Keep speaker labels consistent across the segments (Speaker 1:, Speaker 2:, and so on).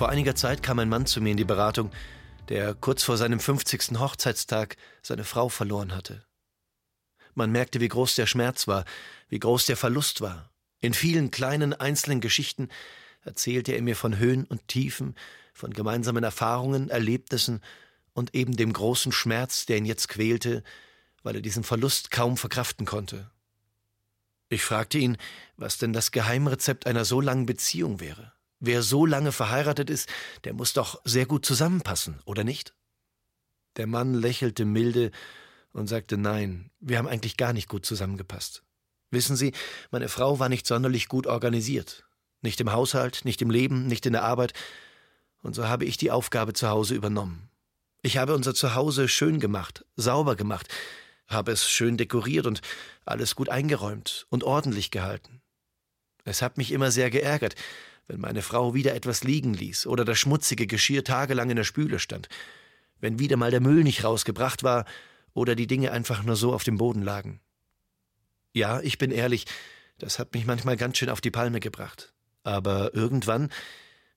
Speaker 1: Vor einiger Zeit kam ein Mann zu mir in die Beratung, der kurz vor seinem 50. Hochzeitstag seine Frau verloren hatte. Man merkte, wie groß der Schmerz war, wie groß der Verlust war. In vielen kleinen einzelnen Geschichten erzählte er mir von Höhen und Tiefen, von gemeinsamen Erfahrungen, Erlebnissen und eben dem großen Schmerz, der ihn jetzt quälte, weil er diesen Verlust kaum verkraften konnte. Ich fragte ihn, was denn das Geheimrezept einer so langen Beziehung wäre. Wer so lange verheiratet ist, der muss doch sehr gut zusammenpassen, oder nicht? Der Mann lächelte milde und sagte Nein, wir haben eigentlich gar nicht gut zusammengepasst. Wissen Sie, meine Frau war nicht sonderlich gut organisiert. Nicht im Haushalt, nicht im Leben, nicht in der Arbeit. Und so habe ich die Aufgabe zu Hause übernommen. Ich habe unser Zuhause schön gemacht, sauber gemacht, habe es schön dekoriert und alles gut eingeräumt und ordentlich gehalten. Es hat mich immer sehr geärgert, wenn meine Frau wieder etwas liegen ließ oder das schmutzige Geschirr tagelang in der Spüle stand, wenn wieder mal der Müll nicht rausgebracht war oder die Dinge einfach nur so auf dem Boden lagen. Ja, ich bin ehrlich, das hat mich manchmal ganz schön auf die Palme gebracht. Aber irgendwann,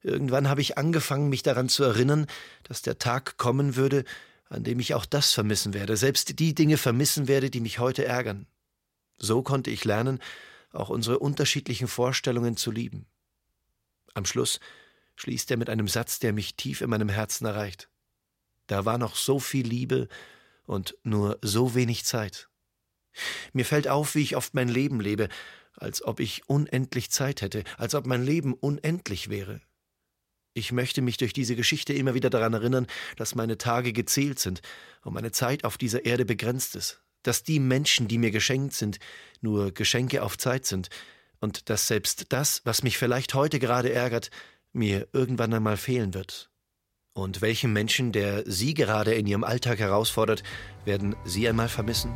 Speaker 1: irgendwann habe ich angefangen, mich daran zu erinnern, dass der Tag kommen würde, an dem ich auch das vermissen werde, selbst die Dinge vermissen werde, die mich heute ärgern. So konnte ich lernen, auch unsere unterschiedlichen Vorstellungen zu lieben. Am Schluss schließt er mit einem Satz, der mich tief in meinem Herzen erreicht. Da war noch so viel Liebe und nur so wenig Zeit. Mir fällt auf, wie ich oft mein Leben lebe, als ob ich unendlich Zeit hätte, als ob mein Leben unendlich wäre. Ich möchte mich durch diese Geschichte immer wieder daran erinnern, dass meine Tage gezählt sind und meine Zeit auf dieser Erde begrenzt ist, dass die Menschen, die mir geschenkt sind, nur Geschenke auf Zeit sind, und dass selbst das, was mich vielleicht heute gerade ärgert, mir irgendwann einmal fehlen wird. Und welchen Menschen, der Sie gerade in Ihrem Alltag herausfordert, werden Sie einmal vermissen?